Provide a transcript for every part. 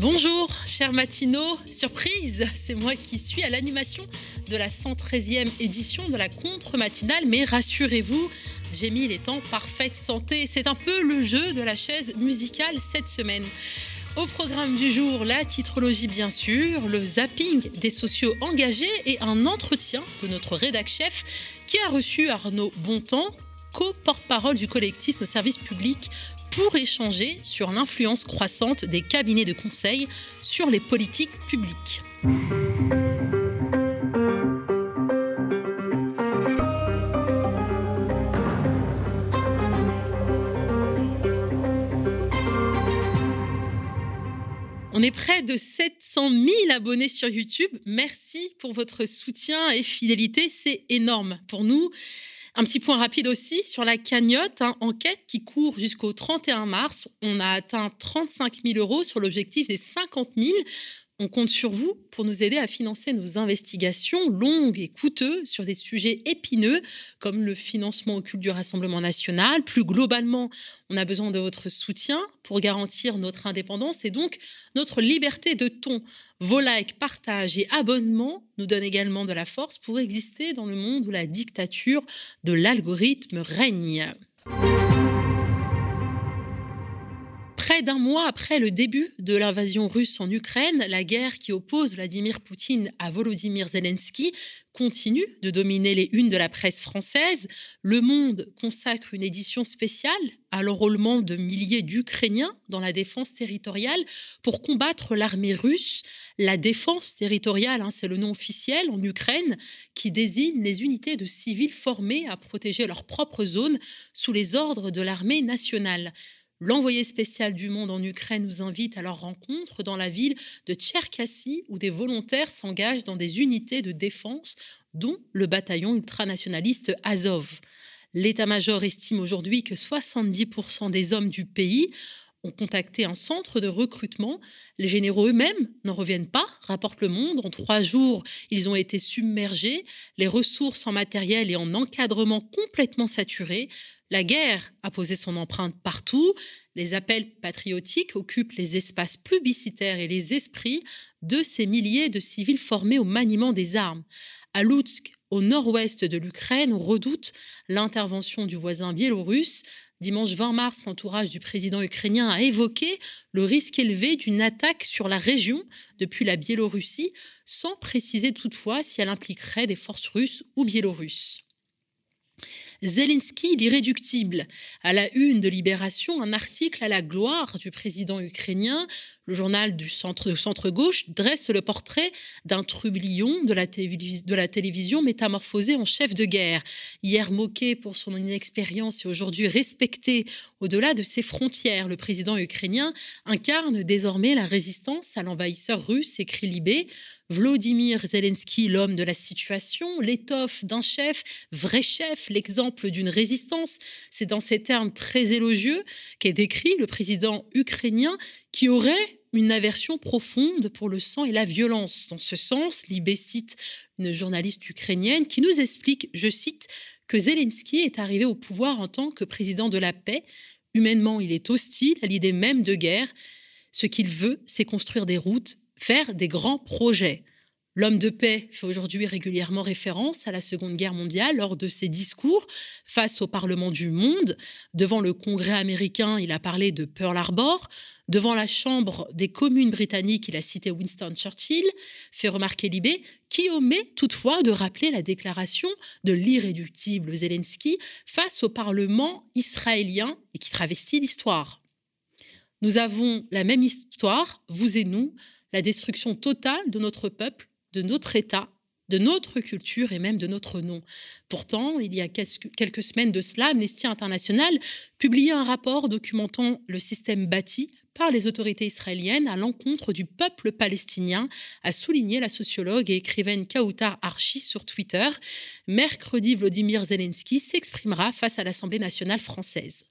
Bonjour, chers matinaux. Surprise, c'est moi qui suis à l'animation de la 113e édition de la contre-matinale. Mais rassurez-vous, j'ai mis les temps parfaite santé. C'est un peu le jeu de la chaise musicale cette semaine. Au programme du jour, la titrologie bien sûr, le zapping des sociaux engagés et un entretien de notre rédac chef qui a reçu Arnaud Bontemps, co-porte-parole du collectif Nos services publics pour échanger sur l'influence croissante des cabinets de conseil sur les politiques publiques. On est près de 700 000 abonnés sur YouTube. Merci pour votre soutien et fidélité. C'est énorme pour nous. Un petit point rapide aussi sur la cagnotte, hein, enquête qui court jusqu'au 31 mars. On a atteint 35 000 euros sur l'objectif des 50 000. On compte sur vous pour nous aider à financer nos investigations longues et coûteuses sur des sujets épineux comme le financement occulte du Rassemblement national. Plus globalement, on a besoin de votre soutien pour garantir notre indépendance et donc notre liberté de ton. Vos likes, partages et abonnements nous donnent également de la force pour exister dans le monde où la dictature de l'algorithme règne. Près d'un mois après le début de l'invasion russe en Ukraine, la guerre qui oppose Vladimir Poutine à Volodymyr Zelensky continue de dominer les unes de la presse française. Le Monde consacre une édition spéciale à l'enrôlement de milliers d'Ukrainiens dans la défense territoriale pour combattre l'armée russe. La défense territoriale, hein, c'est le nom officiel en Ukraine qui désigne les unités de civils formés à protéger leur propre zone sous les ordres de l'armée nationale. L'envoyé spécial du Monde en Ukraine nous invite à leur rencontre dans la ville de Tcherkassy, où des volontaires s'engagent dans des unités de défense, dont le bataillon ultranationaliste Azov. L'état-major estime aujourd'hui que 70% des hommes du pays ont contacté un centre de recrutement. Les généraux eux-mêmes n'en reviennent pas, rapporte Le Monde. En trois jours, ils ont été submergés, les ressources en matériel et en encadrement complètement saturées. La guerre a posé son empreinte partout. Les appels patriotiques occupent les espaces publicitaires et les esprits de ces milliers de civils formés au maniement des armes. À Lutsk, au nord-ouest de l'Ukraine, on redoute l'intervention du voisin biélorusse. Dimanche 20 mars, l'entourage du président ukrainien a évoqué le risque élevé d'une attaque sur la région depuis la Biélorussie, sans préciser toutefois si elle impliquerait des forces russes ou biélorusses. Zelensky, l'irréductible. À la une de Libération, un article à la gloire du président ukrainien. Le journal du centre, centre-gauche dresse le portrait d'un trublion de la, de la télévision métamorphosé en chef de guerre. Hier moqué pour son inexpérience et aujourd'hui respecté au-delà de ses frontières, le président ukrainien incarne désormais la résistance à l'envahisseur russe, écrit Libé. Vladimir Zelensky, l'homme de la situation, l'étoffe d'un chef, vrai chef, l'exemple d'une résistance. C'est dans ces termes très élogieux qu'est décrit le président ukrainien qui aurait une aversion profonde pour le sang et la violence. Dans ce sens, Libé cite une journaliste ukrainienne qui nous explique, je cite, que Zelensky est arrivé au pouvoir en tant que président de la paix. Humainement, il est hostile à l'idée même de guerre. Ce qu'il veut, c'est construire des routes, faire des grands projets. L'homme de paix fait aujourd'hui régulièrement référence à la Seconde Guerre mondiale lors de ses discours face au Parlement du monde. Devant le Congrès américain, il a parlé de Pearl Harbor. Devant la Chambre des communes britanniques, il a cité Winston Churchill, fait remarquer Libé, qui omet toutefois de rappeler la déclaration de l'irréductible Zelensky face au Parlement israélien et qui travestit l'histoire. Nous avons la même histoire, vous et nous, la destruction totale de notre peuple, de notre État, de notre culture et même de notre nom. Pourtant, il y a quelques semaines de cela, Amnesty International publiait un rapport documentant le système bâti par les autorités israéliennes à l'encontre du peuple palestinien, a souligné la sociologue et écrivaine Kautar Archi sur Twitter. Mercredi, Vladimir Zelensky s'exprimera face à l'Assemblée nationale française.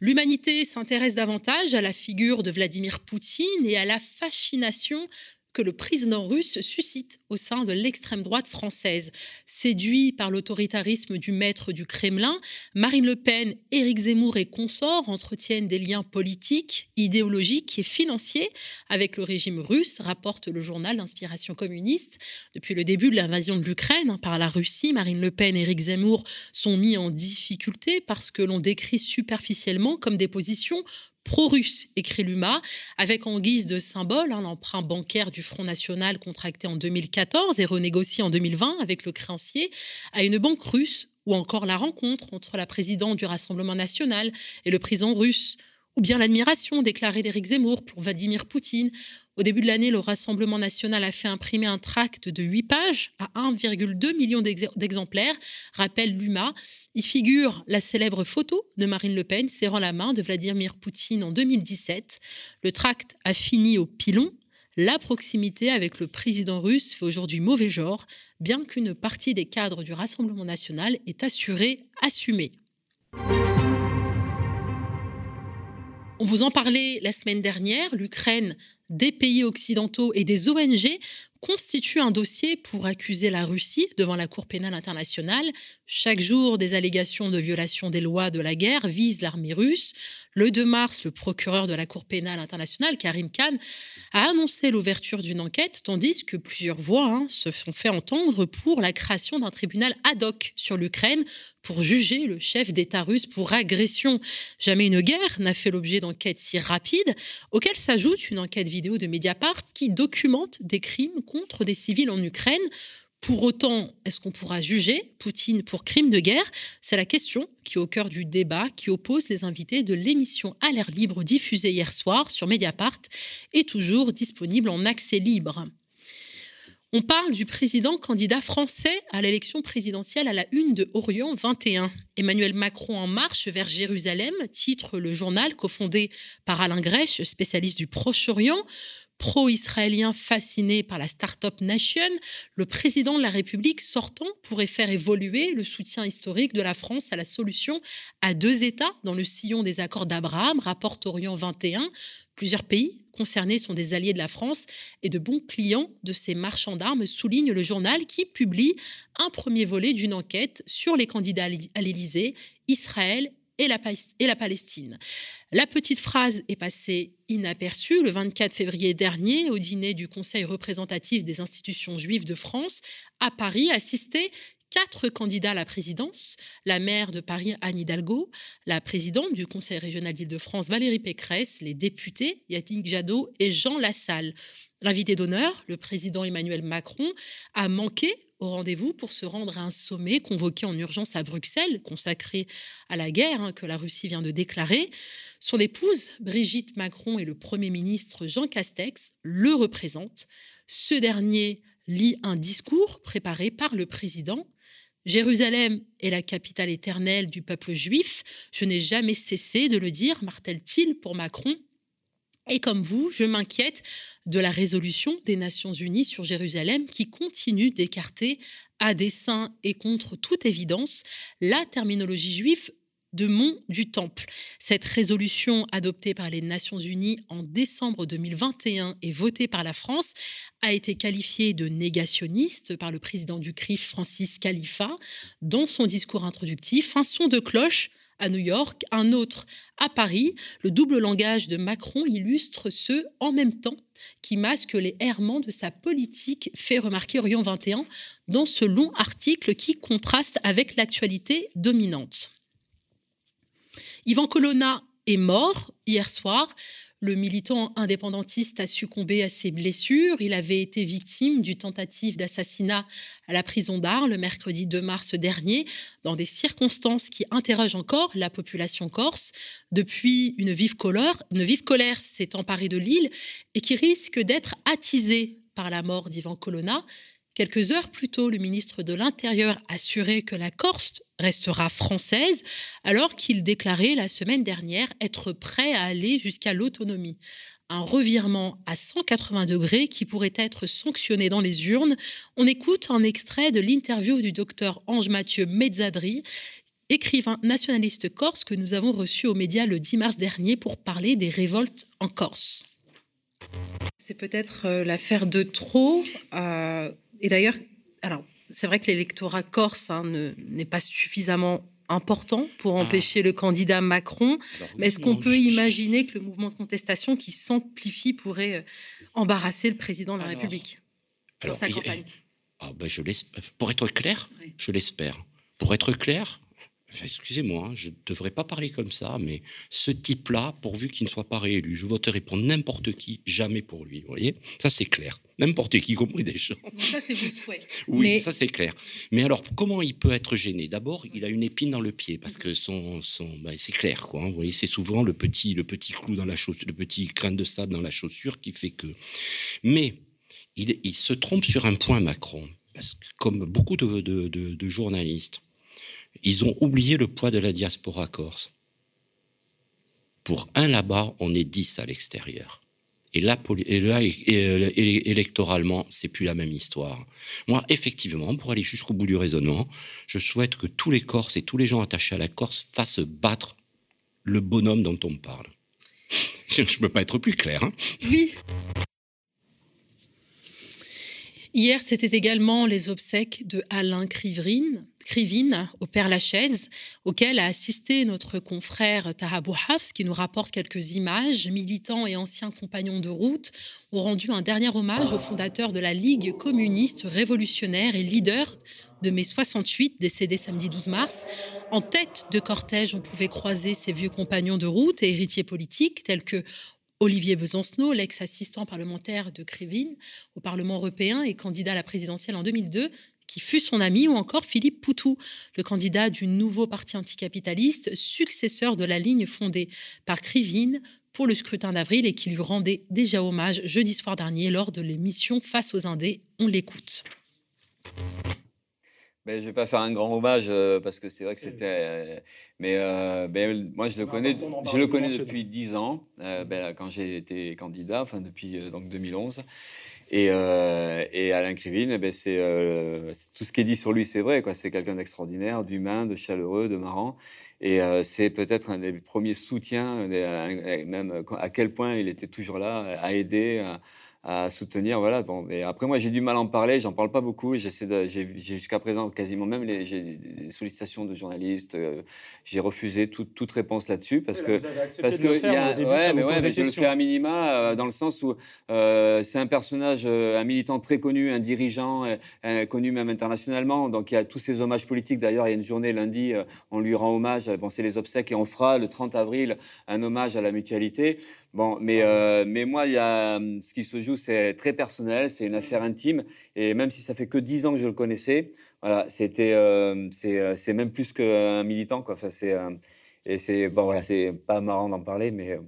L'humanité s'intéresse davantage à la figure de Vladimir Poutine et à la fascination que le président russe suscite au sein de l'extrême droite française. Séduit par l'autoritarisme du maître du Kremlin, Marine Le Pen, Éric Zemmour et consorts entretiennent des liens politiques, idéologiques et financiers avec le régime russe, rapporte le journal d'inspiration communiste. Depuis le début de l'invasion de l'Ukraine hein, par la Russie, Marine Le Pen et Éric Zemmour sont mis en difficulté parce que l'on décrit superficiellement comme des positions pro-russe, écrit l'UMA, avec en guise de symbole hein, l'emprunt bancaire du Front National contracté en 2014 et renégocié en 2020 avec le créancier à une banque russe, ou encore la rencontre entre la présidente du Rassemblement national et le président russe, ou bien l'admiration déclarée d'Éric Zemmour pour Vladimir Poutine, au début de l'année, le Rassemblement national a fait imprimer un tract de 8 pages à 1,2 million d'exemplaires, rappelle l'UMA. Il figure la célèbre photo de Marine Le Pen serrant la main de Vladimir Poutine en 2017. Le tract a fini au pilon. La proximité avec le président russe fait aujourd'hui mauvais genre, bien qu'une partie des cadres du Rassemblement national est assurée, assumée. On vous en parlait la semaine dernière, l'Ukraine, des pays occidentaux et des ONG constituent un dossier pour accuser la Russie devant la Cour pénale internationale. Chaque jour, des allégations de violation des lois de la guerre visent l'armée russe. Le 2 mars, le procureur de la Cour pénale internationale, Karim Khan, a annoncé l'ouverture d'une enquête, tandis que plusieurs voix hein, se sont fait entendre pour la création d'un tribunal ad hoc sur l'Ukraine pour juger le chef d'État russe pour agression. Jamais une guerre n'a fait l'objet d'enquêtes si rapides, auxquelles s'ajoute une enquête vidéo de Mediapart qui documente des crimes contre des civils en Ukraine pour autant, est-ce qu'on pourra juger Poutine pour crime de guerre? C'est la question qui est au cœur du débat qui oppose les invités de l'émission À l'air libre diffusée hier soir sur Mediapart et toujours disponible en accès libre. On parle du président candidat français à l'élection présidentielle à la une de Orient 21. Emmanuel Macron en marche vers Jérusalem, titre le journal cofondé par Alain Grèche, spécialiste du Proche-Orient pro-israélien fasciné par la Startup Nation, le président de la République sortant pourrait faire évoluer le soutien historique de la France à la solution à deux États dans le sillon des accords d'Abraham, rapporte Orient 21. Plusieurs pays concernés sont des alliés de la France et de bons clients de ces marchands d'armes, souligne le journal qui publie un premier volet d'une enquête sur les candidats à l'Élysée, Israël et la, Palestine. La petite phrase est passée inaperçue le 24 février dernier au dîner du Conseil représentatif des institutions juives de France à Paris, assisté quatre candidats à la présidence, la maire de Paris Anne Hidalgo, la présidente du Conseil régional d'Île-de-France Valérie Pécresse, les députés Yatin Jadot et Jean Lassalle. L'invité d'honneur, le président Emmanuel Macron, a manqué au rendez-vous pour se rendre à un sommet convoqué en urgence à Bruxelles, consacré à la guerre hein, que la Russie vient de déclarer. Son épouse, Brigitte Macron, et le Premier ministre Jean Castex le représentent. Ce dernier lit un discours préparé par le président. Jérusalem est la capitale éternelle du peuple juif. Je n'ai jamais cessé de le dire, martèle-t-il pour Macron et comme vous, je m'inquiète de la résolution des Nations Unies sur Jérusalem qui continue d'écarter à dessein et contre toute évidence la terminologie juive de mont du Temple. Cette résolution adoptée par les Nations Unies en décembre 2021 et votée par la France a été qualifiée de négationniste par le président du CRIF, Francis Khalifa, dans son discours introductif. Un son de cloche à New York, un autre à Paris. Le double langage de Macron illustre ce en même temps qui masque les errements de sa politique, fait remarquer Orient 21 dans ce long article qui contraste avec l'actualité dominante. Yvan Colonna est mort hier soir. Le militant indépendantiste a succombé à ses blessures. Il avait été victime d'une tentative d'assassinat à la prison d'Arles le mercredi 2 mars dernier, dans des circonstances qui interrogent encore la population corse. Depuis, une vive colère, une vive colère s'est emparée de l'île et qui risque d'être attisée par la mort d'Ivan Colonna. Quelques heures plus tôt, le ministre de l'Intérieur assurait que la Corse restera française, alors qu'il déclarait la semaine dernière être prêt à aller jusqu'à l'autonomie. Un revirement à 180 degrés qui pourrait être sanctionné dans les urnes. On écoute un extrait de l'interview du docteur Ange-Mathieu Mezzadri, écrivain nationaliste corse que nous avons reçu aux médias le 10 mars dernier pour parler des révoltes en Corse C'est peut-être euh, l'affaire de trop. Euh, et d'ailleurs, alors, c'est vrai que l'électorat corse hein, n'est pas suffisamment important pour ah. empêcher le candidat Macron. mais est-ce qu'on peut imaginer que le mouvement de contestation qui s'amplifie pourrait embarrasser le président de la République pour sa campagne? Ben, je Pour être clair, je l'espère. Pour être clair, excusez-moi, hein, je ne devrais pas parler comme ça, mais ce type-là, pourvu qu'il ne soit pas réélu, je voterai pour n'importe qui, jamais pour lui. Vous voyez? Ça, c'est clair. N'importe qui, y compris des gens. ça, c'est vos souhaits. Oui, ça, c'est clair. Mais alors, comment il peut être gêné? D'abord, il a une épine dans le pied, parce que son, son bah, c'est clair, quoi. Hein, vous voyez, c'est souvent le petit, le petit clou dans la chaussure, le petit grain de sable dans la chaussure qui fait que. Mais il, il se trompe sur un point, Macron. Parce que, comme beaucoup de, de, de journalistes, ils ont oublié le poids de la diaspora corse. Pour un là-bas, on est dix à l'extérieur. Et là, et là électoralement, c'est plus la même histoire. Moi, effectivement, pour aller jusqu'au bout du raisonnement, je souhaite que tous les Corses et tous les gens attachés à la Corse fassent battre le bonhomme dont on parle. Je ne peux pas être plus clair. Hein oui. Hier, c'était également les obsèques de Alain Crivrine, Crivine au Père Lachaise, auquel a assisté notre confrère Tahabou Hafs, qui nous rapporte quelques images. Militants et anciens compagnons de route ont rendu un dernier hommage au fondateur de la Ligue communiste révolutionnaire et leader de mai 68, décédé samedi 12 mars. En tête de cortège, on pouvait croiser ses vieux compagnons de route et héritiers politiques, tels que Olivier Besancenot, l'ex-assistant parlementaire de Krivine au Parlement européen et candidat à la présidentielle en 2002, qui fut son ami, ou encore Philippe Poutou, le candidat du nouveau parti anticapitaliste, successeur de la ligne fondée par Krivine pour le scrutin d'avril et qui lui rendait déjà hommage jeudi soir dernier lors de l'émission Face aux Indés. On l'écoute. Ben, je ne vais pas faire un grand hommage euh, parce que c'est vrai que c'était. Euh, mais euh, ben, moi, je le connais, je le connais depuis dix ans, ben, quand j'ai été candidat, enfin depuis donc 2011. Et, et Alain Krivine, ben, c'est tout ce qui est dit sur lui, c'est vrai. C'est quelqu'un d'extraordinaire, d'humain, de chaleureux, de marrant. Et c'est peut-être un des premiers soutiens, même à quel point il était toujours là à aider soutenir. Voilà. Bon, et après, moi, j'ai du mal à en parler. J'en parle pas beaucoup. J'essaie de, j'ai, jusqu'à présent quasiment même les, j'ai des sollicitations de journalistes. Euh, j'ai refusé toute, toute réponse là-dessus parce que parce que y a, ouais, mais ouais, je le fais à minima euh, dans le sens où euh, c'est un personnage, un militant très connu, un dirigeant connu même internationalement. Donc il y a tous ces hommages politiques. D'ailleurs, il y a une journée lundi, on lui rend hommage. Bon, c'est les obsèques et on fera le 30 avril un hommage à la mutualité. Bon, mais, euh, mais moi, y a, hum, ce qui se joue, c'est très personnel, c'est une affaire intime. Et même si ça fait que dix ans que je le connaissais, voilà, c'était, euh, euh, c'est, même plus qu'un militant, quoi. Enfin, c'est, et c'est, bon, voilà, c'est pas marrant d'en parler, mais.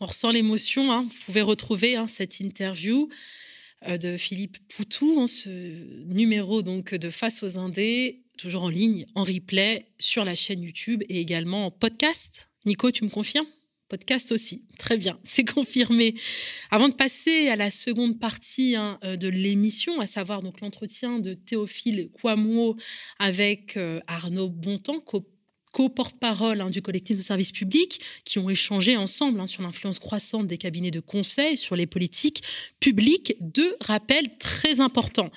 On ressent l'émotion. Hein. Vous pouvez retrouver hein, cette interview de Philippe Poutou, hein, ce numéro donc de Face aux Indés, toujours en ligne, en replay sur la chaîne YouTube et également en podcast. Nico, tu me confirmes? Podcast aussi. Très bien, c'est confirmé. Avant de passer à la seconde partie hein, euh, de l'émission, à savoir donc l'entretien de Théophile Kouamouo avec euh, Arnaud Bontemps, co-porte-parole hein, du collectif de services publics, qui ont échangé ensemble hein, sur l'influence croissante des cabinets de conseil sur les politiques publiques. Deux rappels très importants.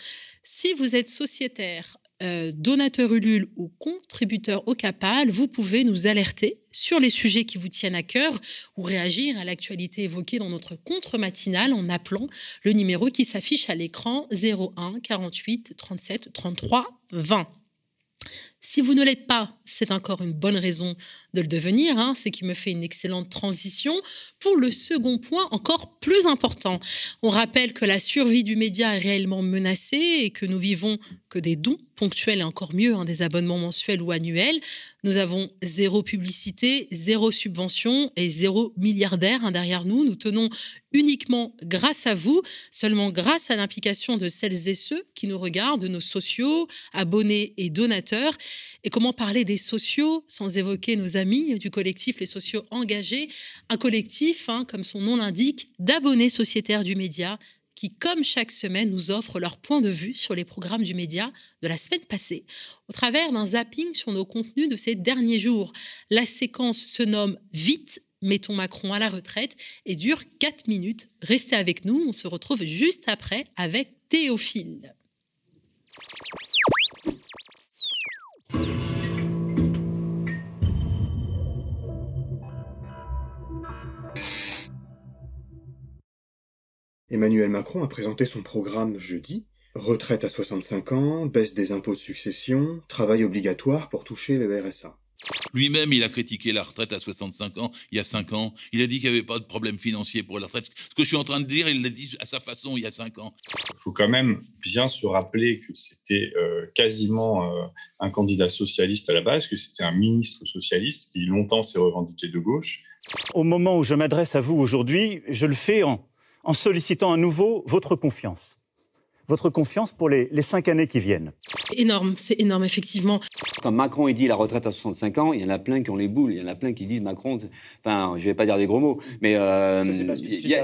Si vous êtes sociétaire, euh, donateur Ulule ou contributeur au CAPAL, vous pouvez nous alerter sur les sujets qui vous tiennent à cœur ou réagir à l'actualité évoquée dans notre contre matinale en appelant le numéro qui s'affiche à l'écran 01 48 37 33 20. Si vous ne l'êtes pas, c'est encore une bonne raison de le devenir, hein, ce qui me fait une excellente transition pour le second point encore plus important. On rappelle que la survie du média est réellement menacée et que nous vivons que des dons ponctuels et encore mieux hein, des abonnements mensuels ou annuels. Nous avons zéro publicité, zéro subvention et zéro milliardaire hein, derrière nous. Nous tenons uniquement grâce à vous, seulement grâce à l'implication de celles et ceux qui nous regardent, de nos sociaux, abonnés et donateurs. Et comment parler des sociaux sans évoquer nos amis du collectif Les Sociaux Engagés, un collectif, hein, comme son nom l'indique, d'abonnés sociétaires du média qui, comme chaque semaine, nous offrent leur point de vue sur les programmes du média de la semaine passée, au travers d'un zapping sur nos contenus de ces derniers jours. La séquence se nomme Vite Mettons Macron à la retraite et dure 4 minutes. Restez avec nous, on se retrouve juste après avec Théophile. Emmanuel Macron a présenté son programme jeudi. Retraite à 65 ans, baisse des impôts de succession, travail obligatoire pour toucher le RSA. Lui-même, il a critiqué la retraite à 65 ans, il y a 5 ans. Il a dit qu'il n'y avait pas de problème financier pour la retraite. Ce que je suis en train de dire, il l'a dit à sa façon il y a 5 ans. Il faut quand même bien se rappeler que c'était euh, quasiment euh, un candidat socialiste à la base, que c'était un ministre socialiste qui longtemps s'est revendiqué de gauche. Au moment où je m'adresse à vous aujourd'hui, je le fais en, en sollicitant à nouveau votre confiance votre confiance pour les, cinq années qui viennent C'est énorme, c'est énorme, effectivement. Quand Macron il dit la retraite à 65 ans, il y en a plein qui ont les boules, il y en a plein qui disent Macron, enfin, je vais pas dire des gros mots, mais euh,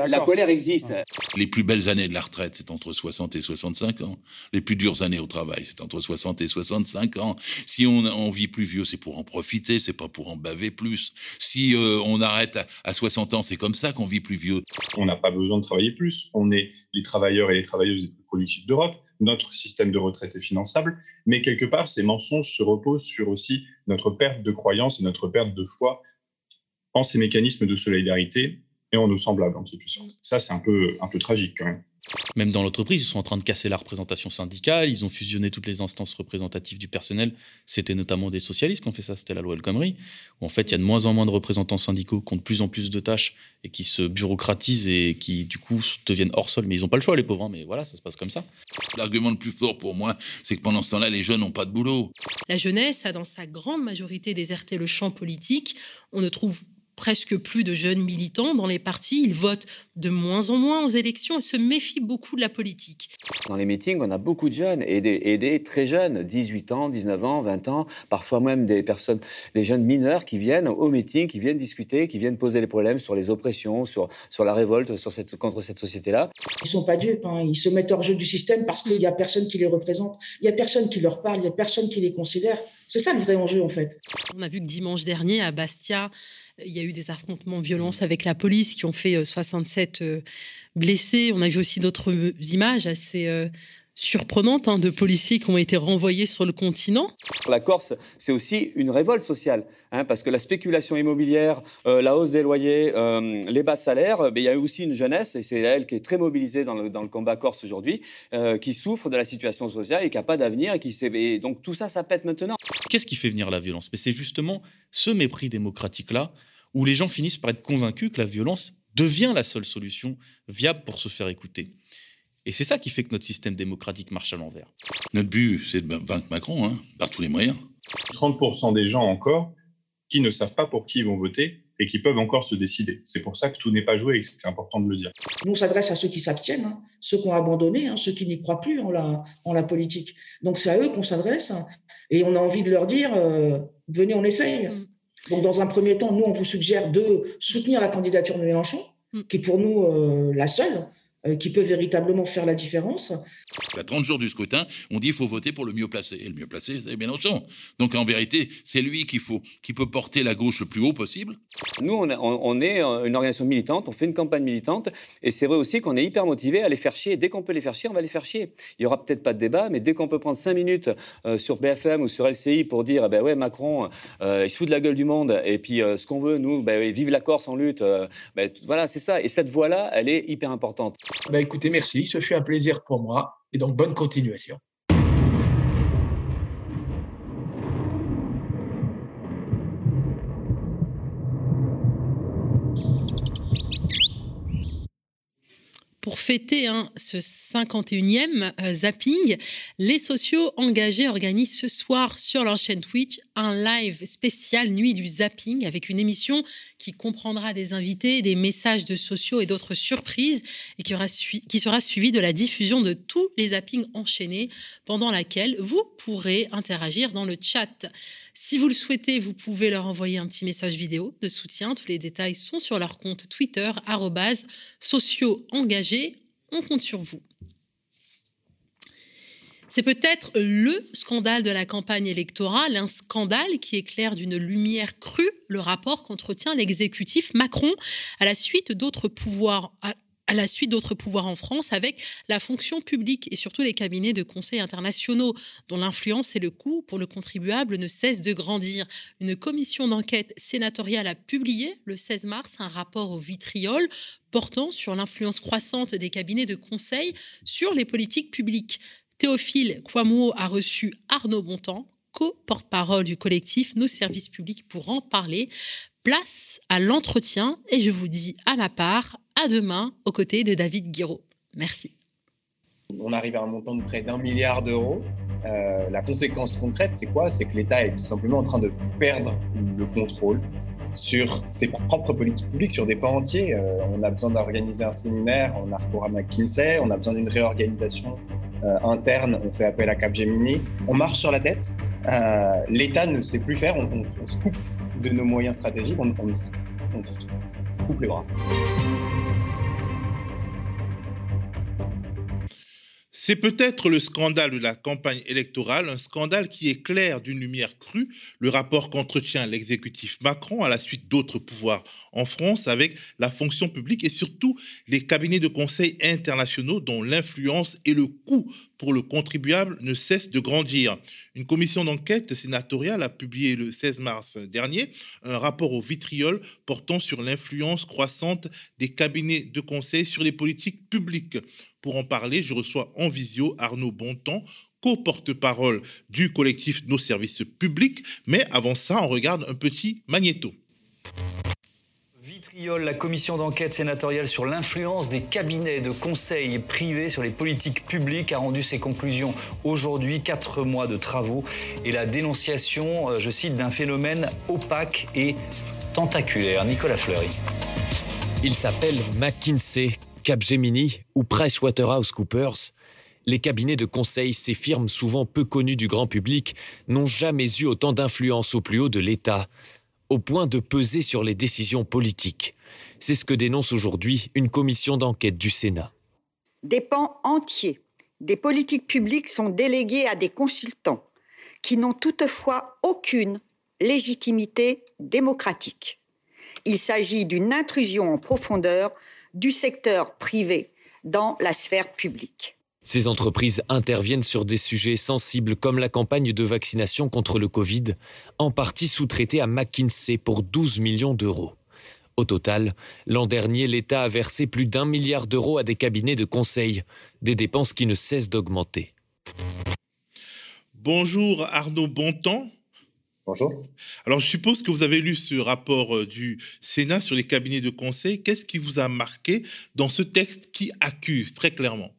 la, colère existe. Les plus belles années de la retraite, c'est entre 60 et 65 ans. Les plus dures années au travail, c'est entre 60 et 65 ans. Si on, vit plus vieux, c'est pour en profiter, c'est pas pour en baver plus. Si euh, on arrête à, à 60 ans, c'est comme ça qu'on vit plus vieux. On n'a pas besoin de travailler plus. On est les travailleurs et les travailleuses plus productifs d'Europe. Notre système de retraite est finançable, mais quelque part, ces mensonges se reposent sur aussi notre perte de croyance et notre perte de foi en ces mécanismes de solidarité et en nos semblables, en quelque sorte. Ça, c'est un peu, un peu tragique quand même. Même dans l'entreprise, ils sont en train de casser la représentation syndicale, ils ont fusionné toutes les instances représentatives du personnel. C'était notamment des socialistes qui ont fait ça, c'était la loi El Khomri, où en fait il y a de moins en moins de représentants syndicaux qui ont de plus en plus de tâches et qui se bureaucratisent et qui du coup deviennent hors sol. Mais ils n'ont pas le choix, les pauvres, hein, mais voilà, ça se passe comme ça. L'argument le plus fort pour moi, c'est que pendant ce temps-là, les jeunes n'ont pas de boulot. La jeunesse a dans sa grande majorité déserté le champ politique. On ne trouve presque plus de jeunes militants dans les partis. Ils votent de moins en moins aux élections et se méfient beaucoup de la politique. Dans les meetings, on a beaucoup de jeunes et des, très jeunes, 18 ans, 19 ans, 20 ans, parfois même des personnes, des jeunes mineurs qui viennent aux meetings, qui viennent discuter, qui viennent poser les problèmes sur les oppressions, sur, sur la révolte sur cette, contre cette société-là. Ils sont pas dupes, hein. ils se mettent hors jeu du système parce qu'il n'y a personne qui les représente, il n'y a personne qui leur parle, il n'y a personne qui les considère. C'est ça le vrai enjeu en fait. On a vu que dimanche dernier à Bastia, il y a eu des affrontements violence avec la police qui ont fait 67 euh, euh, blessés. On a vu aussi d'autres euh, images assez surprenantes hein, de policiers qui ont été renvoyés sur le continent. La Corse, c'est aussi une révolte sociale, hein, parce que la spéculation immobilière, la hausse des loyers, les bas salaires, ben, il y a aussi une jeunesse, et c'est elle qui est très mobilisée dans le, dans le combat corse aujourd'hui, qui souffre de la situation sociale et qui n'a pas d'avenir. Et, qui et donc tout ça, ça pète maintenant. Qu'est-ce qui fait venir la violence? Mais c'est justement ce mépris démocratique-là où les gens finissent par être convaincus que la violence devient la seule solution viable pour se faire écouter. Et c'est ça qui fait que notre système démocratique marche à l'envers. Notre but, c'est de vaincre Macron, hein, par tous les moyens. 30% des gens encore qui ne savent pas pour qui ils vont voter et qui peuvent encore se décider. C'est pour ça que tout n'est pas joué et c'est important de le dire. Nous, on s'adresse à ceux qui s'abstiennent, hein, ceux qui ont abandonné, hein, ceux qui n'y croient plus en la, en la politique. Donc c'est à eux qu'on s'adresse et on a envie de leur dire, euh, venez, on essaye. Mm. Donc, dans un premier temps, nous, on vous suggère de soutenir la candidature de Mélenchon, mm. qui est pour nous euh, la seule. Euh, qui peut véritablement faire la différence. À 30 jours du scrutin, on dit qu'il faut voter pour le mieux placé. Et le mieux placé, c'est Mélenchon. Donc en vérité, c'est lui qu'il faut, qui peut porter la gauche le plus haut possible. Nous, on, on, est une organisation militante, on fait une campagne militante, et c'est vrai aussi qu'on est hyper motivé à les faire chier. Dès qu'on peut les faire chier, on va les faire chier. Il y aura peut-être pas de débat, mais dès qu'on peut prendre 5 minutes euh, sur BFM ou sur LCI pour dire, eh ben ouais, Macron, euh, il se fout de la gueule du monde, et puis ce qu'on veut, nous, ben, vive la Corse en lutte. Ben, voilà, c'est ça. Et cette voix-là, elle est hyper importante. Bah, écoutez, merci, ce fut un plaisir pour moi et donc bonne continuation. Pour fêter hein, ce 51e euh, zapping, les sociaux engagés organisent ce soir sur leur chaîne Twitch un live spécial Nuit du zapping avec une émission qui comprendra des invités, des messages de sociaux et d'autres surprises et qui, qui sera suivie de la diffusion de tous les zappings enchaînés pendant laquelle vous pourrez interagir dans le chat. Si vous le souhaitez, vous pouvez leur envoyer un petit message vidéo de soutien. Tous les détails sont sur leur compte Twitter, sociaux engagés. On compte sur vous. C'est peut-être le scandale de la campagne électorale, un scandale qui éclaire d'une lumière crue le rapport qu'entretient l'exécutif Macron à la suite d'autres pouvoirs à la suite d'autres pouvoirs en France avec la fonction publique et surtout les cabinets de conseil internationaux dont l'influence et le coût pour le contribuable ne cessent de grandir. Une commission d'enquête sénatoriale a publié le 16 mars un rapport au vitriol portant sur l'influence croissante des cabinets de conseil sur les politiques publiques. Théophile Kouamouo a reçu Arnaud Bontemps, co-porte-parole du collectif Nos services publics, pour en parler. Place à l'entretien et je vous dis à ma part à demain aux côtés de David Guiraud. Merci. On arrive à un montant de près d'un milliard d'euros. Euh, la conséquence concrète, c'est quoi? C'est que l'État est tout simplement en train de perdre le contrôle sur ses propres politiques publiques, sur des pans entiers. Euh, on a besoin d'organiser un séminaire, on a recours à McKinsey, on a besoin d'une réorganisation euh, interne, on fait appel à Capgemini. On marche sur la tête. L'État ne sait plus faire, on, se coupe de nos moyens stratégiques, on, on se coupe les bras. C'est peut-être le scandale de la campagne électorale, un scandale qui éclaire d'une lumière crue le rapport qu'entretient l'exécutif Macron à la suite d'autres pouvoirs en France avec la fonction publique et surtout les cabinets de conseil internationaux dont l'influence et le coût pour le contribuable ne cessent de grandir. Une commission d'enquête sénatoriale a publié le 16 mars dernier un rapport au vitriol portant sur l'influence croissante des cabinets de conseil sur les politiques publiques. Pour en parler, je reçois en visio Arnaud Bontemps, co-porte-parole du collectif Nos services publics. Mais avant ça, on regarde un petit magnéto. La commission d'enquête sénatoriale sur l'influence des cabinets de conseil privés sur les politiques publiques, a rendu ses conclusions aujourd'hui, quatre mois de travaux et la dénonciation, euh, je cite, d'un phénomène opaque et tentaculaire. Nicolas Fleury. Il s'appelle McKinsey, Capgemini ou PricewaterhouseCoopers, les cabinets de conseil, ces firmes souvent peu connues du grand public, n'ont jamais eu autant d'influence au plus haut de l'État, au point de peser sur les décisions politiques. C'est ce que dénonce aujourd'hui une commission d'enquête du Sénat. Des pans entiers des politiques publiques sont délégués à des consultants qui n'ont toutefois aucune légitimité démocratique. Il s'agit d'une intrusion en profondeur du secteur privé dans la sphère publique. Ces entreprises interviennent sur des sujets sensibles comme la campagne de vaccination contre le Covid, en partie sous-traitée à McKinsey pour 12 millions d'euros. Au total, l'an dernier, l'État a versé plus d'un milliard d'euros à des cabinets de conseil, des dépenses qui ne cessent d'augmenter. Bonjour Arnaud Bontemps. Bonjour. Alors, je suppose que vous avez lu ce rapport euh, du Sénat sur les cabinets de conseil. Qu'est-ce qui vous a marqué dans ce texte qui accuse très clairement?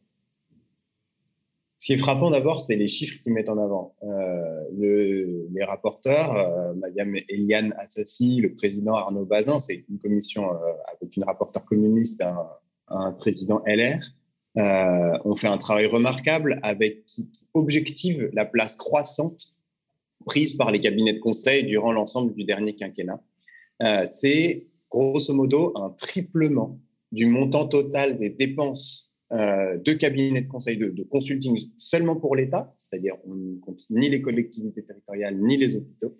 Ce qui est frappant d'abord, c'est les chiffres qu'ils mettent en avant. Euh, les rapporteurs, euh, Madame Eliane Assassi, le président Arnaud Bazin, c'est une commission avec une rapporteure communiste, un, président LR, ont fait un travail remarquable avec qui objective la place croissante prise par les cabinets de conseil durant l'ensemble du dernier quinquennat. Euh, c'est grosso modo un triplement du montant total des dépenses euh, de cabinets de conseil, de, consulting seulement pour l'État, c'est-à-dire on ne compte ni les collectivités territoriales ni les hôpitaux,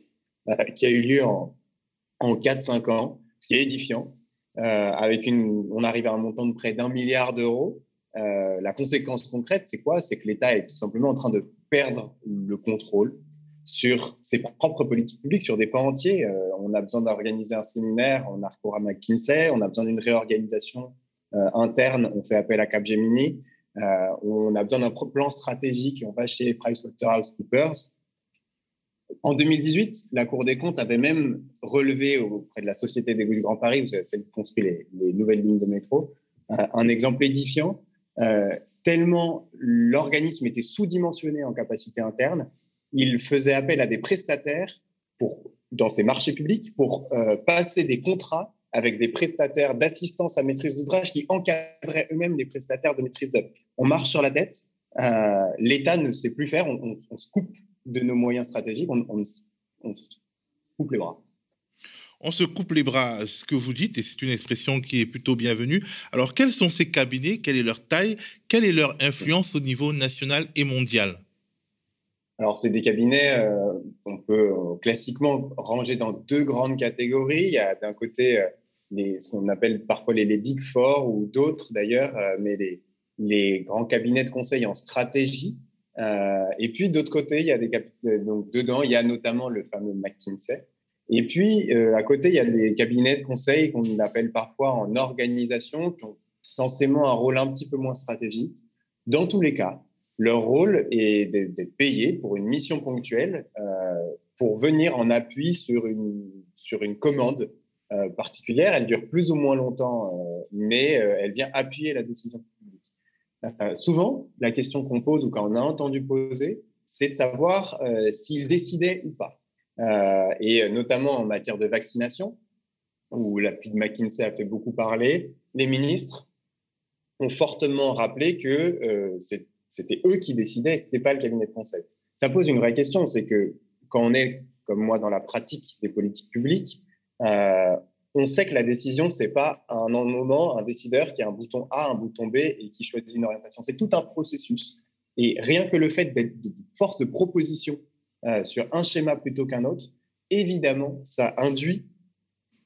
euh, qui a eu lieu en, en 4-5 ans, ce qui est édifiant. avec une, on arrive à un montant de près d'un milliard d'euros. la conséquence concrète, c'est quoi? C'est que l'État est tout simplement en train de perdre le contrôle sur ses propres politiques publiques, sur des pans entiers. Euh, on a besoin d'organiser un séminaire, on a recours McKinsey, on a besoin d'une réorganisation euh, interne, on fait appel à Capgemini, euh, on a besoin d'un plan stratégique, on va chez PricewaterhouseCoopers. En 2018, la Cour des comptes avait même relevé auprès de la Société des du Grand Paris, celle qui construit les, nouvelles lignes de métro, un exemple édifiant, tellement l'organisme était sous-dimensionné en capacité interne il faisait appel à des prestataires pour, dans ces marchés publics pour euh, passer des contrats avec des prestataires d'assistance à maîtrise d'ouvrage qui encadraient eux-mêmes les prestataires de maîtrise d'œuvre. On marche sur la tête, euh, l'État ne sait plus faire, on, se coupe de nos moyens stratégiques, on, se coupe les bras. On se coupe les bras, ce que vous dites, et c'est une expression qui est plutôt bienvenue. Alors, quels sont ces cabinets? Quelle est leur taille? Quelle est leur influence au niveau national et mondial? Alors, c'est des cabinets qu'on peut classiquement ranger dans deux grandes catégories. Il y a d'un côté ce qu'on appelle parfois les, Big Four ou d'autres d'ailleurs, mais les, les, grands cabinets de conseil en stratégie. et puis, d'autre côté, il y a des donc dedans, il y a notamment le fameux McKinsey. Et puis, à côté, il y a des cabinets de conseil qu'on appelle parfois en organisation, qui ont censément un rôle un petit peu moins stratégique. Dans tous les cas, leur rôle est d'être payé pour une mission ponctuelle, euh, pour venir en appui sur une, sur une commande euh, particulière. Elle dure plus ou moins longtemps, euh, mais elle vient appuyer la décision publique. souvent, la question qu'on pose ou qu'on a entendu poser, c'est de savoir s'ils décidaient ou pas. et notamment en matière de vaccination, où l'appui de McKinsey a fait beaucoup parler, les ministres ont fortement rappelé que c'était eux qui décidaient ce n'était pas le cabinet de conseil. Ça pose une vraie question, c'est que quand on est, comme moi, dans la pratique des politiques publiques, euh, on sait que la décision, c'est pas un moment, un décideur qui a un bouton A, un bouton B et qui choisit une orientation. C'est tout un processus. Et rien que le fait d'être de force de proposition euh, sur un schéma plutôt qu'un autre, évidemment, ça induit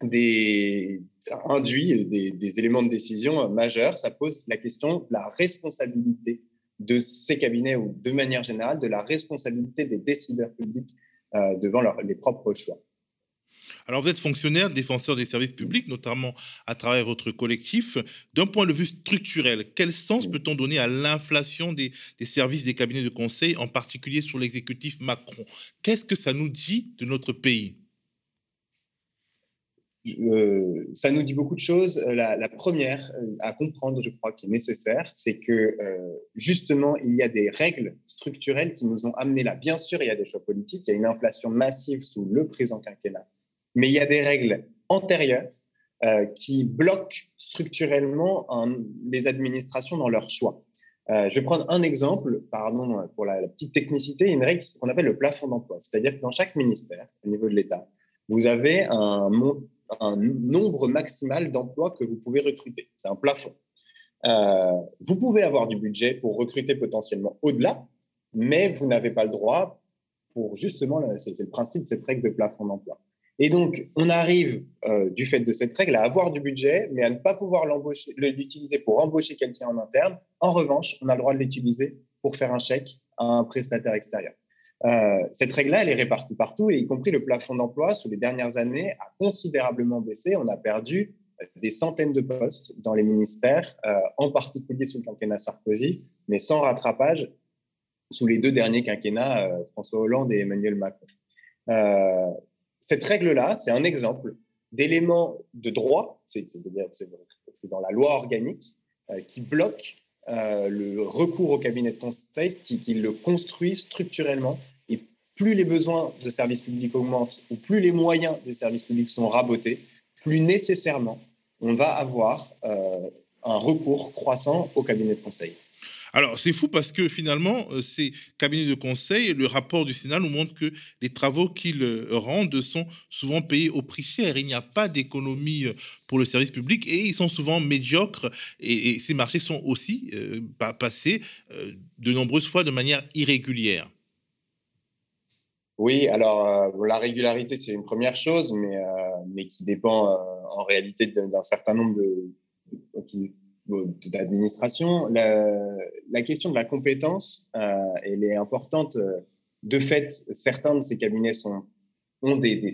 des, induit des, éléments de décision majeurs. Ça pose la question de la responsabilité de ces cabinets ou de manière générale de la responsabilité des décideurs publics euh, devant les propres choix. Alors, vous êtes fonctionnaire, défenseur des services publics, notamment à travers votre collectif. D'un point de vue structurel, quel sens peut-on donner à l'inflation des, des, services des cabinets de conseil, en particulier sur l'exécutif Macron? Qu'est-ce que ça nous dit de notre pays? Euh, ça nous dit beaucoup de choses. Euh, la, première euh, à comprendre, je crois, qui est nécessaire, c'est que justement, il y a des règles structurelles qui nous ont amenés là. Bien sûr, il y a des choix politiques, il y a une inflation massive sous le présent quinquennat, mais il y a des règles antérieures qui bloquent structurellement les administrations dans leurs choix. je vais prendre un exemple, pardon pour la, petite technicité, une règle qu'on appelle le plafond d'emploi. C'est-à-dire que dans chaque ministère, au niveau de l'État, vous avez un, un nombre maximal d'emplois que vous pouvez recruter. C'est un plafond. Euh, vous pouvez avoir du budget pour recruter potentiellement au-delà, mais vous n'avez pas le droit pour justement, c'est le principe de cette règle de plafond d'emploi. Et donc, on arrive, euh, du fait de cette règle, à avoir du budget, mais à ne pas pouvoir l'utiliser pour embaucher quelqu'un en interne. En revanche, on a le droit de l'utiliser pour faire un chèque à un prestataire extérieur. Euh, cette règle-là, elle est répartie partout, y compris le plafond d'emploi, sous les dernières années, a considérablement baissé. On a perdu euh, des centaines de postes dans les ministères, en particulier sous le quinquennat Sarkozy, mais sans rattrapage sous les deux derniers quinquennats, François Hollande et Emmanuel Macron. Cette règle-là, c'est un exemple d'éléments de droit, c'est dans la loi organique, qui bloque le recours au cabinet de conseil, qui, le construit structurellement plus les besoins de services publics augmentent ou plus les moyens des services publics sont rabotés, plus nécessairement on va avoir euh, un recours croissant au cabinet de conseil. Alors, c'est fou parce que finalement, euh, ces cabinets de conseil, le rapport du Sénat nous montre que les travaux qu'ils euh, rendent sont souvent payés au prix cher. Il n'y a pas d'économie pour le service public et ils sont souvent médiocres et, ces marchés sont aussi passés de nombreuses fois de manière irrégulière. Oui, alors euh, la régularité, c'est une première chose, mais, euh, qui dépend euh, en réalité d'un certain nombre d'administrations. La, question de la compétence, elle est importante. De fait, certains de ces cabinets ont des,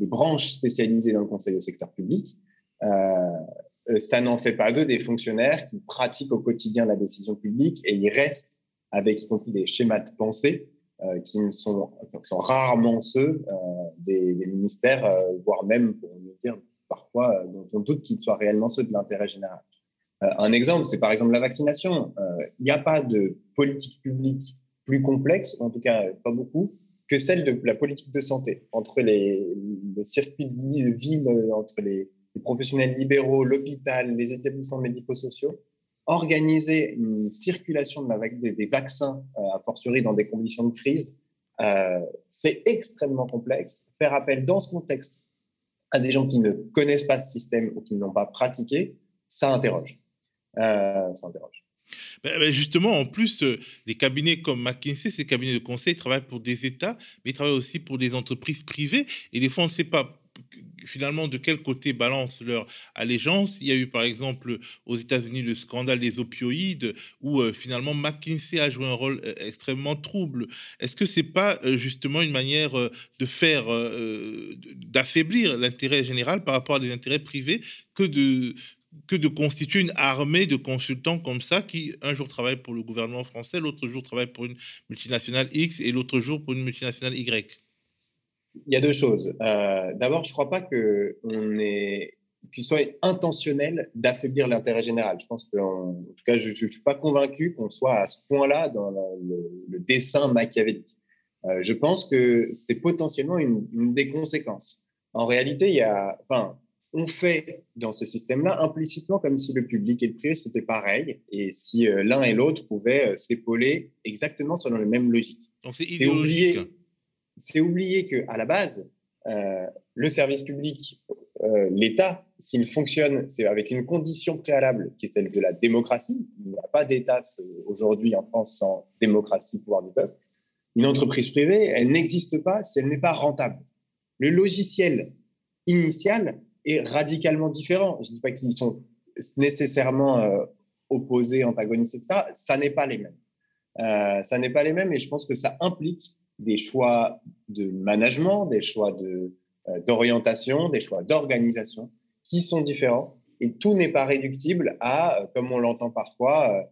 branches spécialisées dans le conseil au secteur public. ça n'en fait pas d'eux des fonctionnaires qui pratiquent au quotidien la décision publique et ils restent avec y compris des schémas de pensée euh, qui sont, sont, rarement ceux euh, des, ministères, euh, voire même, pour parfois, dont on doute qu'ils soient réellement ceux de l'intérêt général. un exemple, c'est par exemple la vaccination. Il n'y a pas de politique publique plus complexe, en tout cas pas beaucoup, que celle de la politique de santé, entre les, circuits de ville, entre les, les professionnels libéraux, l'hôpital, les établissements médico-sociaux organiser une circulation de la, des, vaccins, euh, a fortiori dans des conditions de crise, euh, c'est extrêmement complexe. Faire appel dans ce contexte à des gens qui ne connaissent pas ce système ou qui ne l'ont pas pratiqué, ça interroge. Euh, ça interroge. Ben, ben, justement, en plus, euh, les cabinets comme McKinsey, ces cabinets de conseil travaillent pour des États, mais ils travaillent aussi pour des entreprises privées. Et des fois, on ne sait pas finalement de quel côté balance leur allégeance? Il y a eu par exemple aux États-Unis le scandale des opioïdes où euh, finalement McKinsey a joué un rôle euh, extrêmement trouble. Est-ce que c'est pas justement une manière de faire d'affaiblir l'intérêt général par rapport à des intérêts privés que de que de constituer une armée de consultants comme ça qui un jour travaillent pour le gouvernement français, l'autre jour travaillent pour une multinationale X et l'autre jour pour une multinationale Y? Il y a deux choses. Euh, d'abord, je ne crois pas que on est qu'il soit intentionnel d'affaiblir l'intérêt général. Je pense que, en, tout cas, je ne suis pas convaincu qu'on soit à ce point-là dans le, dessin machiavélique. Euh, je pense que c'est potentiellement une, une, des conséquences. En réalité, il y a, enfin, on fait dans ce système-là implicitement comme si le public et le privé c'était pareil et si euh, l'un et l'autre pouvaient euh, s'épauler exactement selon les mêmes logiques. Donc c'est oublier, c'est oublier que à la base, euh, le service public, l'État, s'il fonctionne, c'est avec une condition préalable qui est celle de la démocratie. Il n'y a pas d'État aujourd'hui en France sans démocratie, pouvoir du peuple. Une entreprise privée, elle n'existe pas si elle n'est pas rentable. Le logiciel initial, est radicalement différent. Je ne dis pas qu'ils sont nécessairement euh, opposés, antagonistes, etc. Ça n'est pas les mêmes. Euh, ça n'est pas les mêmes et je pense que ça implique des choix de management, des choix de, euh, d'orientation, des choix d'organisation qui sont différents et tout n'est pas réductible à, comme on l'entend parfois,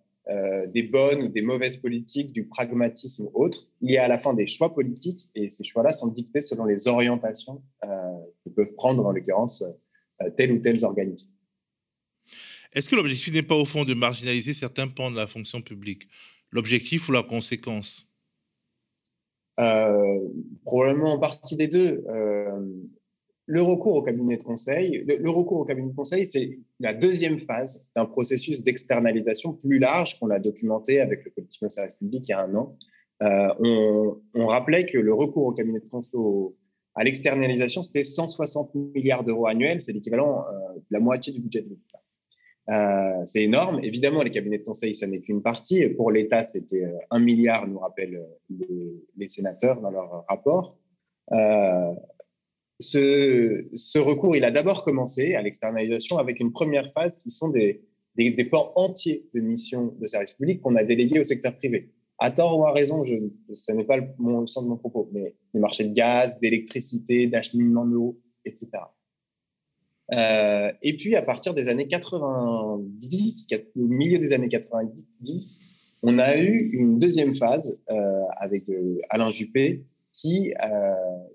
des bonnes ou des mauvaises politiques, du pragmatisme ou autre. Il y a à la fin des choix politiques et ces choix-là sont dictés selon les orientations que peuvent prendre en l'occurrence tel ou tel organisme. Est-ce que l'objectif n'est pas au fond de marginaliser certains pans de la fonction publique? L'objectif ou la conséquence? euh, Probablement en partie des deux. Euh, le recours au cabinet de conseil, le, recours au cabinet de conseil, c'est la deuxième phase d'un processus d'externalisation plus large qu'on a documenté avec le collectif de service public il y a un an. Euh, on, rappelait que le recours au cabinet de conseil, à l'externalisation, c'était 160 milliards d'euros annuels, c'est l'équivalent euh, de la moitié du budget de l'État. Euh, c'est énorme. Évidemment, les cabinets de conseil, ça n'est qu'une partie. Pour l'État, c'était 1 milliard, nous rappellent les, sénateurs dans leur rapport. Euh, ce, recours, il a d'abord commencé à l'externalisation avec une première phase qui sont des, des, des pans entiers de missions de service public qu'on a délégués au secteur privé à tort ou à raison, je, ce n'est pas le, mon, sens de mon propos, mais des marchés de gaz, d'électricité, d'acheminement de l'eau, etc. Euh, et puis, à partir des années 90, au milieu des années 90, on a eu une deuxième phase euh, avec euh, Alain Juppé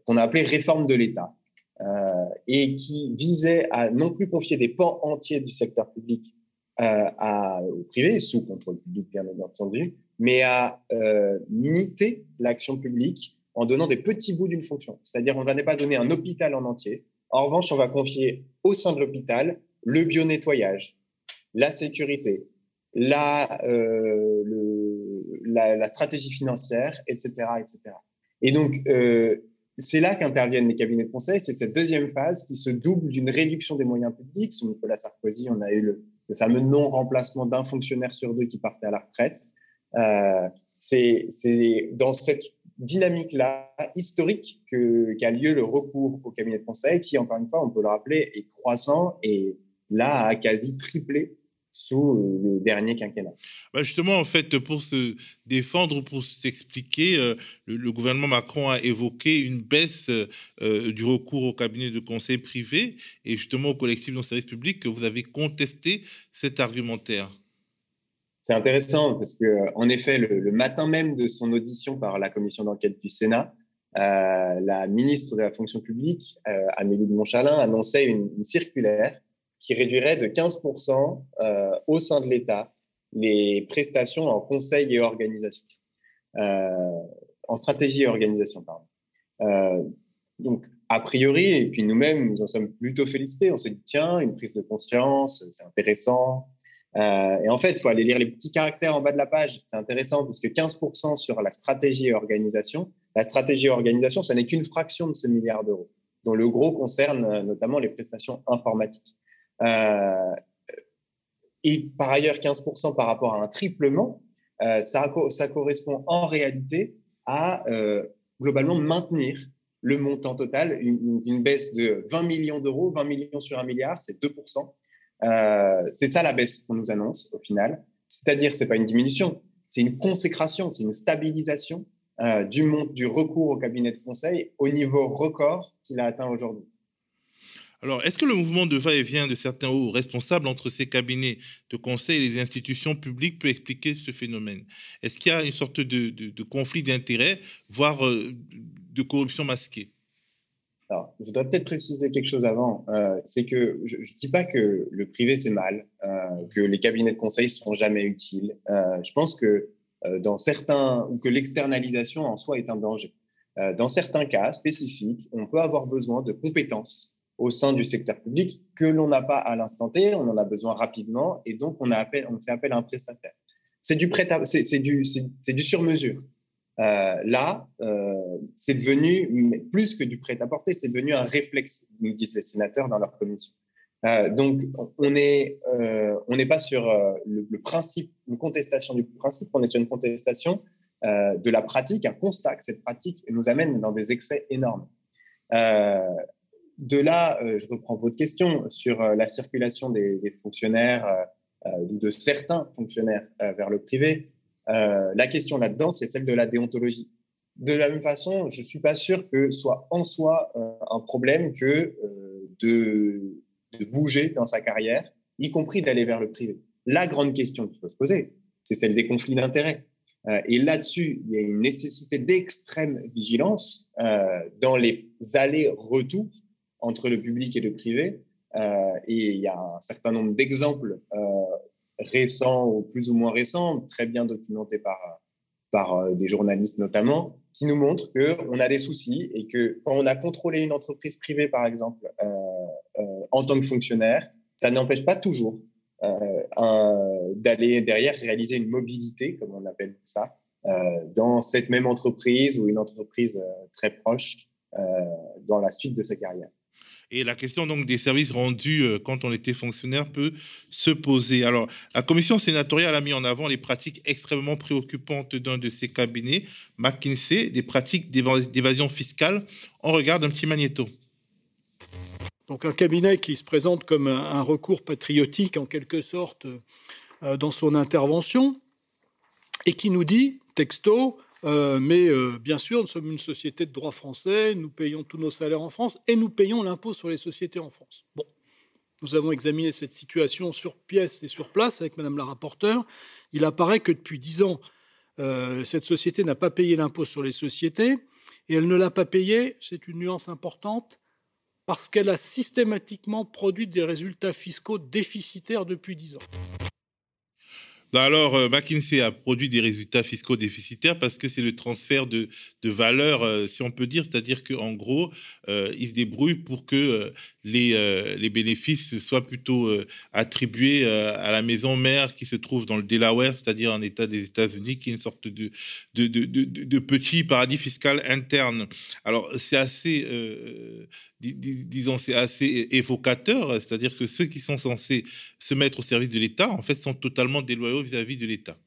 qu'on a appelé réforme de l'État et qui visait à non plus confier des pans entiers du secteur public à, au privé, sous contrôle public bien entendu, mais à miter l'action publique en donnant des petits bouts d'une fonction. C'est-à-dire, on ne va pas donner un hôpital en entier. En revanche, on va confier au sein de l'hôpital le bio-nettoyage, la sécurité, la, euh, stratégie financière, etc. etc. Et donc, euh, c'est là qu'interviennent les cabinets de conseil. C'est cette deuxième phase qui se double d'une réduction des moyens publics. Sous Nicolas Sarkozy, on a eu le, le fameux non-remplacement d'un fonctionnaire sur deux qui partait à la retraite. Euh, c'est dans cette dynamique-là historique qu'a lieu le recours au cabinet de conseil, qui, encore une fois, on peut le rappeler, est croissant et là a quasi triplé sous le dernier quinquennat. Bah, justement, en fait, pour se défendre, pour s'expliquer, euh, le, gouvernement Macron a évoqué une baisse euh, du recours au cabinet de conseil privé et justement au collectif dans service public que vous avez contesté cet argumentaire. C'est intéressant parce que, en effet, le, matin même de son audition par la commission d'enquête du Sénat, euh, la ministre de la fonction publique, euh, Amélie de Montchalin, annonçait une, circulaire qui réduirait de 15% euh, au sein de l'État les prestations en conseil et organisation, en stratégie et organisation, pardon. donc, a priori, et puis nous-mêmes, nous en sommes plutôt félicités. On s'est dit, tiens, une prise de conscience, c'est intéressant. Euh, et en fait, il faut aller lire les petits caractères en bas de la page. C'est intéressant parce que 15% sur la stratégie et organisation. La stratégie et organisation, ça n'est qu'une fraction de ce milliard d'euros, dont le gros concerne euh, notamment les prestations informatiques. Euh, et par ailleurs 15% par rapport à un triplement, ça, correspond en réalité à globalement maintenir le montant total, une, baisse de 20 millions d'euros, 20 millions sur un milliard, c'est 2%. Euh, c'est ça la baisse qu'on nous annonce au final. C'est-à-dire, c'est pas une diminution, c'est une consécration, c'est une stabilisation euh, du, du recours au cabinet de conseil au niveau record qu'il a atteint aujourd'hui. Alors, est-ce que le mouvement de va-et-vient de certains hauts responsables entre ces cabinets de conseil et les institutions publiques peut expliquer ce phénomène? Est-ce qu'il y a une sorte de, conflit d'intérêts, voire euh, de corruption masquée? Je dois peut-être préciser quelque chose avant. Euh, c'est que je ne dis pas que le privé c'est mal, euh, que les cabinets de conseil ne seront jamais utiles. je pense que dans certains ou que l'externalisation en soi est un danger. dans certains cas spécifiques, on peut avoir besoin de compétences au sein du secteur public que l'on n'a pas à l'instant T, on en a besoin rapidement et donc on, fait appel à un prestataire. C'est, du, c'est, du sur-mesure. Euh, là, euh, c'est devenu plus que du prêt-à-porter, c'est devenu un réflexe, nous disent les sénateurs dans leur commission. Euh, donc, on n'est pas sur le, principe, une contestation du principe, on est sur une contestation de la pratique, un constat que cette pratique nous amène dans des excès énormes. De là, je reprends votre question sur la circulation des, fonctionnaires euh, ou de certains fonctionnaires vers le privé. La question là-dedans, c'est celle de la déontologie. De la même façon, je ne suis pas sûr que soit en soi un problème que de, bouger dans sa carrière, y compris d'aller vers le privé. La grande question qu'il faut se poser, c'est celle des conflits d'intérêts. et là-dessus, il y a une nécessité d'extrême vigilance dans les allers-retours entre le public et le privé. Euh, et il y a un certain nombre d'exemples euh, récents ou plus ou moins récents, très bien documentés par, par euh, des journalistes notamment, qui nous montrent qu'on a des soucis et que quand on a contrôlé une entreprise privée, par exemple, en tant que fonctionnaire, ça n'empêche pas toujours d'aller derrière réaliser une mobilité, comme on appelle ça, dans cette même entreprise ou une entreprise très proche dans la suite de sa carrière. Et la question des services rendus euh, quand on était fonctionnaire peut se poser. Alors, la commission sénatoriale a mis en avant les pratiques extrêmement préoccupantes d'un de ses cabinets, McKinsey, des pratiques d'évasion fiscale. On regarde un petit magnéto. Donc un cabinet qui se présente comme un recours patriotique en quelque sorte euh, dans son intervention et qui nous dit, texto, euh, mais euh, bien sûr, nous sommes une société de droit français, nous payons tous nos salaires en France et nous payons l'impôt sur les sociétés en France. Bon, nous avons examiné cette situation sur pièce et sur place avec Madame la rapporteure. Il apparaît que depuis dix ans, euh, cette société n'a pas payé l'impôt sur les sociétés et elle ne l'a pas payé, c'est une nuance importante, parce qu'elle a systématiquement produit des résultats fiscaux déficitaires depuis dix ans. Bah alors, euh, McKinsey a produit des résultats fiscaux déficitaires parce que c'est le transfert de, de valeur, euh, si on peut dire, c'est-à-dire qu'en gros, euh, ils se débrouillent pour que les, les bénéfices soient plutôt attribués à la maison mère qui se trouve dans le Delaware, c'est-à-dire un État des États-Unis, qui est une sorte de, de, de, de petit paradis fiscal interne. Alors, c'est assez, disons, c'est assez évocateur, c'est-à-dire que ceux qui sont censés se mettre au service de l'État, en fait, sont totalement déloyaux vis-à-vis de l'État.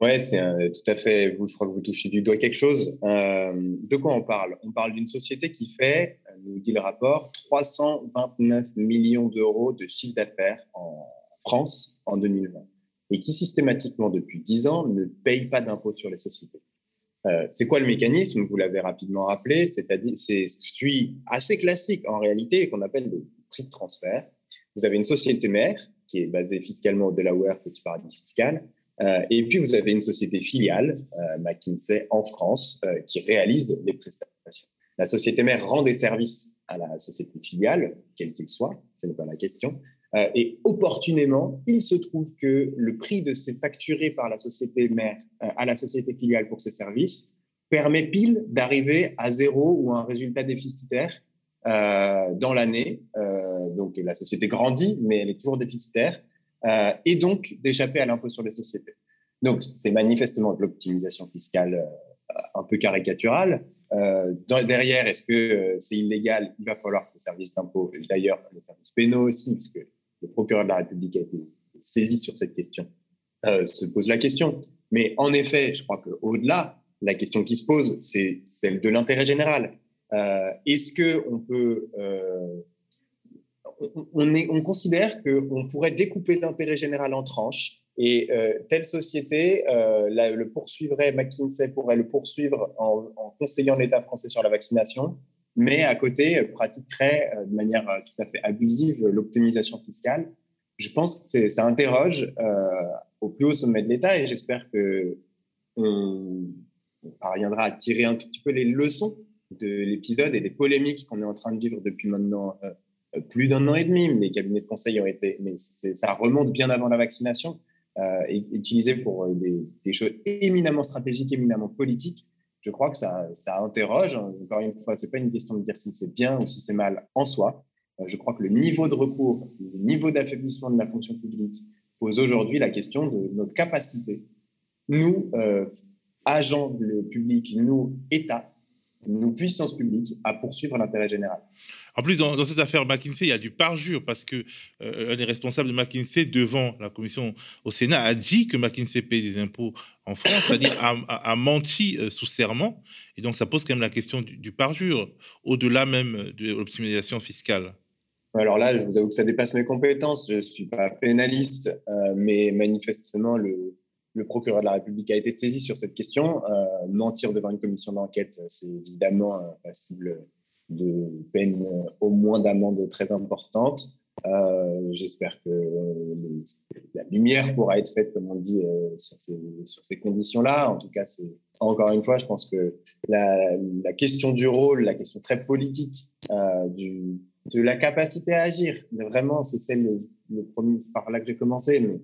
Oui, c'est tout à fait, vous, je crois que vous touchez du doigt quelque chose. Euh, de quoi on parle? On parle d'une société qui fait, nous dit le rapport, 329 millions d'euros de chiffre d'affaires en France en 2020 et qui systématiquement, depuis 10 ans, ne paye pas d'impôt sur les sociétés. Euh, c'est quoi le mécanisme? Vous l'avez rapidement rappelé, c'est-à-dire c'est celui assez classique en réalité qu'on appelle des prix de transfert. Vous avez une société mère qui est basée fiscalement au Delaware, petit paradis fiscal, euh, et puis vous avez une société filiale, euh, McKinsey, en France, euh, qui réalise les prestations. La société mère rend des services à la société filiale, quel qu'il soit, ce n'est pas la question. et opportunément, il se trouve que le prix de ces facturés par la société mère à la société filiale pour ces services permet pile d'arriver à zéro ou à un résultat déficitaire dans l'année. Euh, donc la société grandit, mais elle est toujours déficitaire, euh, et donc d'échapper à l'impôt sur les sociétés. Donc c'est manifestement de l'optimisation fiscale un peu caricaturale. derrière, est-ce que c'est illégal? Il va falloir que les services d'impôt, d'ailleurs les services pénaux aussi, puisque le procureur de la République a été saisi sur cette question, se pose la question. Mais en effet, je crois qu'au-delà, la question qui se pose, c'est celle de l'intérêt général. Est-ce qu'on peut on, on, considère qu'on pourrait découper l'intérêt général en tranches et euh, telle société euh, le poursuivrait, McKinsey pourrait le poursuivre en, conseillant l'État français sur la vaccination, mais à côté pratiquerait euh, de manière tout à fait abusive l'optimisation fiscale. Je pense que ça interroge au plus haut sommet de l'État et j'espère que on, parviendra à tirer un tout petit peu les leçons de l'épisode et des polémiques qu'on est en train de vivre depuis maintenant plus d'un an et demi. Les cabinets de conseil ont été, mais ça remonte bien avant la vaccination, euh, utilisé pour euh, des, choses éminemment stratégiques, éminemment politiques. Je crois que ça, ça interroge. Encore une fois, c'est pas une question de dire si c'est bien ou si c'est mal en soi. Euh, je crois que le niveau de recours, le niveau d'affaiblissement de la fonction publique pose aujourd'hui la question de notre capacité, nous, euh, agents publics, nous, États, nos puissances publiques à poursuivre l'intérêt général. En plus, dans, cette affaire McKinsey, il y a du parjure parce que euh, des responsables de McKinsey devant la commission au Sénat a dit que McKinsey paye des impôts en France, c'est-à-dire a, menti euh, sous serment. Et donc, ça pose quand même la question du, parjure, au-delà même de l'optimisation fiscale. Alors là, je vous avoue que ça dépasse mes compétences. Je ne suis pas pénaliste, euh, mais manifestement, le, le procureur de la République a été saisi sur cette question. Euh, mentir devant une commission d'enquête, c'est évidemment passible de peine au moins d'amende très importante. Euh, j'espère que la lumière pourra être faite, comme on dit, euh, sur ces, sur ces conditions-là. En tout cas, c'est encore une fois, je pense que la, question du rôle, la question très politique de la capacité à agir, vraiment, c'est celle, le, par là que j'ai commencé, euh,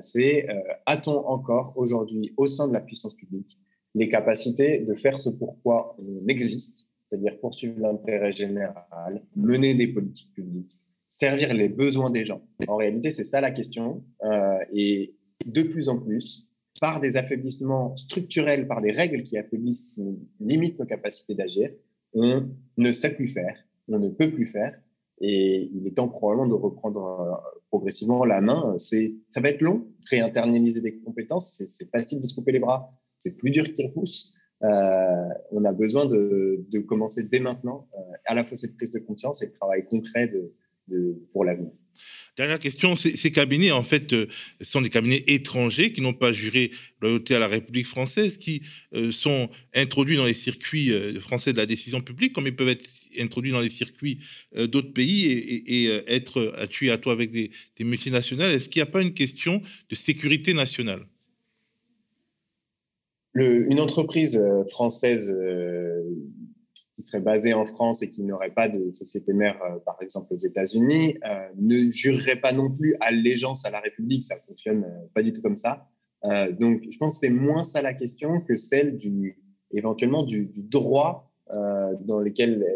c'est euh, a-t-on encore aujourd'hui au sein de la puissance publique les capacités de faire ce pourquoi on existe, c'est-à-dire poursuivre l'intérêt général, mener des politiques publiques, servir les besoins des gens? En réalité, c'est ça la question. Euh, et de plus en plus, par des affaiblissements structurels, par des règles qui affaiblissent, qui limitent nos capacités d'agir, on ne sait plus faire, on ne peut plus faire. Et il est temps probablement de reprendre progressivement la main. C'est, ça va être long, réinternaliser des compétences. C'est, facile de se couper les bras. C'est plus dur qu'il repousse. Euh, on a besoin de, de, commencer dès maintenant, euh, à la fois cette prise de conscience et le travail concret de pour l'avenir. Dernière question, ces, cabinets, en fait, euh, sont des cabinets étrangers qui n'ont pas juré loyauté à la République française, qui euh, sont introduits dans les circuits euh, français de la décision publique, comme ils peuvent être introduits dans les circuits d'autres pays et, être à tuer à toi avec des, des multinationales. Est-ce qu'il n'y a pas une question de sécurité nationale? Une entreprise française qui serait basé en France et qui n'aurait pas de société mère, euh, par exemple aux États-Unis, euh, ne jurerait pas non plus allégeance à la République. Ça fonctionne euh, pas du tout comme ça. donc, je pense que c'est moins ça la question que celle du, éventuellement du, droit dans lequel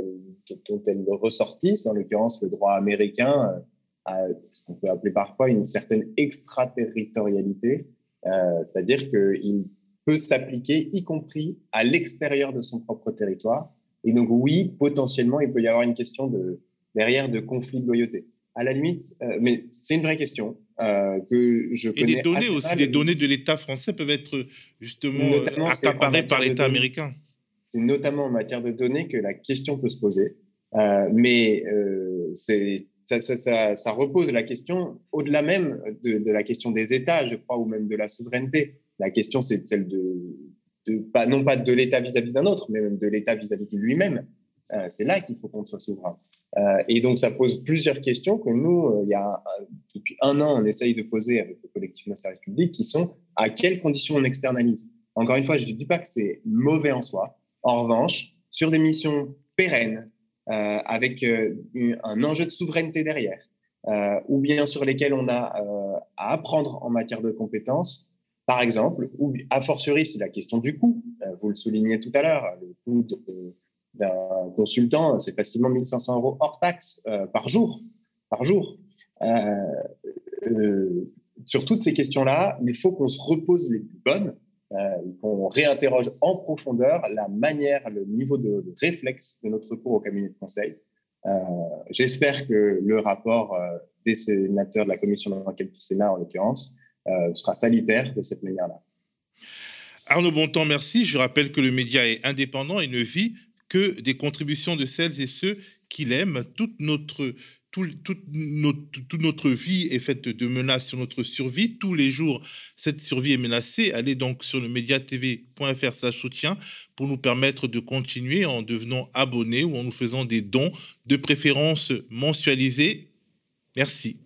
dont elle ressortisse, en l'occurrence le droit américain, à ce qu'on peut appeler parfois une certaine extraterritorialité, c'est-à-dire qu'il peut s'appliquer, y compris à l'extérieur de son propre territoire, et donc, oui, potentiellement, il peut y avoir une question de, derrière de conflit de loyauté. À la limite, euh, mais c'est une vraie question euh, que je connais. Et des données aussi, des données de l'État français peuvent être justement euh, accaparées par l'État américain. C'est notamment en matière de données que la question peut se poser. mais c'est ça, ça, ça, repose la question au-delà même de, de, la question des États, je crois, ou même de la souveraineté. La question, c'est celle de, pas, non pas de l'État vis-à-vis d'un autre, mais même de l'État vis-à-vis de lui-même. Euh, c'est là qu'il faut qu'on soit souverain. Euh, et donc, ça pose plusieurs questions que nous, euh, il y a depuis un an, on essaye de poser avec le collectif de service public, qui sont à quelles conditions on externalise. Encore une fois, je ne dis pas que c'est mauvais en soi. En revanche, sur des missions pérennes, avec un enjeu de souveraineté derrière, ou bien sur lesquelles on a à apprendre en matière de compétences, par exemple, ou a fortiori, c'est la question du coût. Euh, vous le soulignez tout à l'heure, le coût d'un consultant, c'est facilement 1500 euros hors taxe euh, par jour. Par jour. Euh, sur toutes ces questions-là, il faut qu'on se repose les plus bonnes, qu'on réinterroge en profondeur la manière, le niveau de, réflexe de notre cours au cabinet de conseil, J'espère que le rapport des sénateurs de la commission d'enquête du Sénat, en l'occurrence, sera salutaire de cette manière-là. Arnaud Bontemps, merci. Je rappelle que le média est indépendant et ne vit que des contributions de celles et ceux qui l'aiment. Toute notre, toute, notre, vie est faite de menaces sur notre survie. Tous les jours, cette survie est menacée. Allez donc sur le mediatv.fr soutien pour nous permettre de continuer en devenant abonnés ou en nous faisant des dons, de préférence mensualisés. Merci.